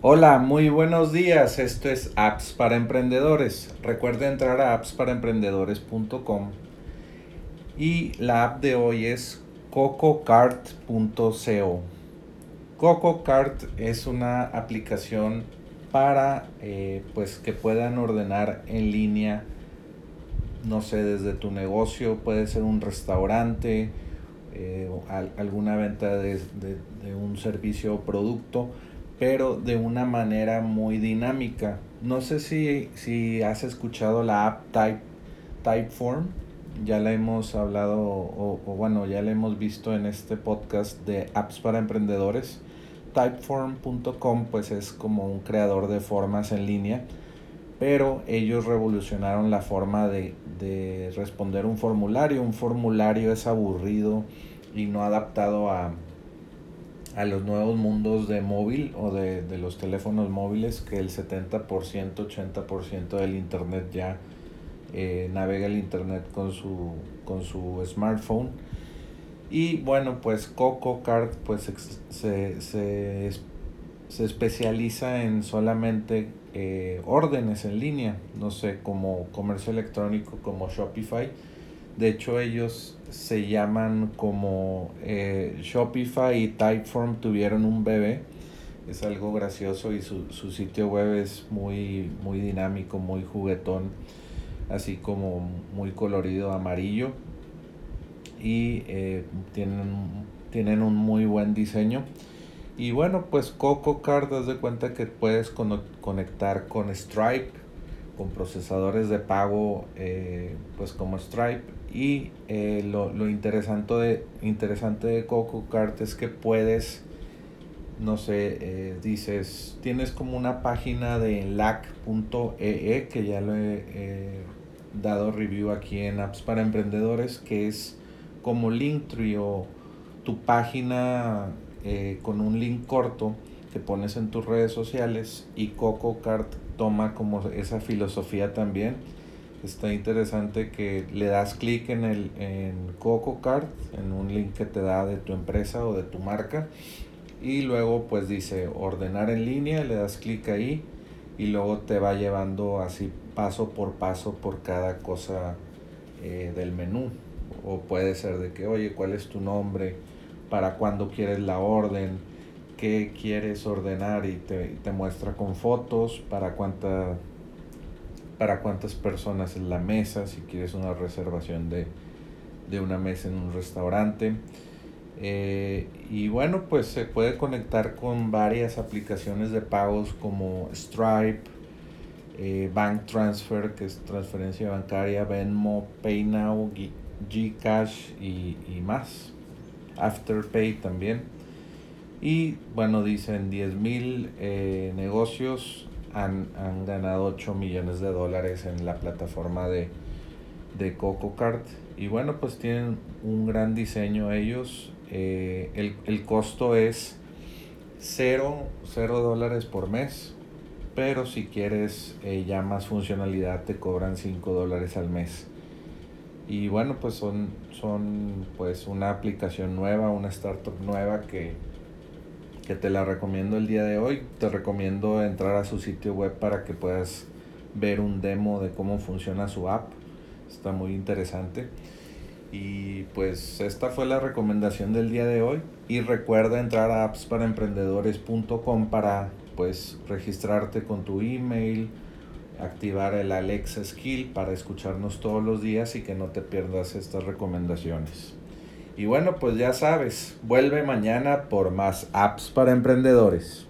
Hola, muy buenos días. Esto es Apps para Emprendedores. Recuerda entrar a appsparaemprendedores.com y la app de hoy es cococart.co. CocoCart es una aplicación para eh, pues que puedan ordenar en línea, no sé, desde tu negocio, puede ser un restaurante, eh, alguna venta de un servicio o producto pero de una manera muy dinámica. No sé si, si has escuchado la app Type, Typeform, ya la hemos hablado o, bueno, ya la hemos visto en este podcast de apps para emprendedores. Typeform.com pues es como un creador de formas en línea, pero ellos revolucionaron la forma de, de responder un formulario. Un formulario es aburrido y no adaptado a, a los nuevos mundos de móvil o de, los teléfonos móviles que el 70%, 80% del internet ya eh, navega el internet con su, con su smartphone. Y bueno, pues Coco Card pues se, se, especializa en solamente eh, órdenes en línea, no sé, como comercio electrónico, como Shopify de hecho, ellos se llaman como eh, Shopify y Typeform tuvieron un bebé. Es algo gracioso y su, sitio web es muy, muy dinámico, muy juguetón, así como muy colorido amarillo. Y eh, tienen, tienen un muy buen diseño. Y bueno, pues Coco Card, das de cuenta que puedes conectar con Stripe, con procesadores de pago, eh, pues como Stripe. Y eh, lo, lo, interesante de, interesante de Coco Cart es que puedes, no sé, eh, dices, tienes como una página de lac.ee e, que ya lo he dado review aquí en Apps para Emprendedores, que es como Linktree o tu página con un link corto que pones en tus redes sociales y Coco Cart toma como esa filosofía también. Está interesante que le das clic en el en Coco Card, en un link que te da de tu empresa o de tu marca y luego pues dice ordenar en línea, le das clic ahí y luego te va llevando así paso por paso por cada cosa eh, del menú. O puede ser de que oye cuál es tu nombre para cuándo quieres la orden qué quieres ordenar y te, te muestra con fotos para cuánta para cuántas personas en la mesa, si quieres una reservación de, una mesa en un restaurante. Eh, y bueno, pues se puede conectar con varias aplicaciones de pagos como Stripe, eh, Bank Transfer, que es transferencia bancaria, Venmo, PayNow, Gcash y, y más. Afterpay también. Y bueno, dicen 10.000 eh, negocios han, ganado 8 millones de dólares en la plataforma de, de CocoCart. Y bueno, pues tienen un gran diseño ellos. Eh, el, costo es 0, dólares por mes. Pero si quieres eh, ya más funcionalidad te cobran 5 dólares al mes. Y bueno, pues son, son pues una aplicación nueva, una startup nueva que, que te la recomiendo el día de hoy. Te recomiendo entrar a su sitio web para que puedas ver un demo de cómo funciona su app. Está muy interesante. Y pues esta fue la recomendación del día de hoy. Y recuerda entrar a appsparaemprendedores.com para pues registrarte con tu email, activar el Alexa Skill para escucharnos todos los días y que no te pierdas estas recomendaciones. Y bueno, pues ya sabes, vuelve mañana por más apps para emprendedores.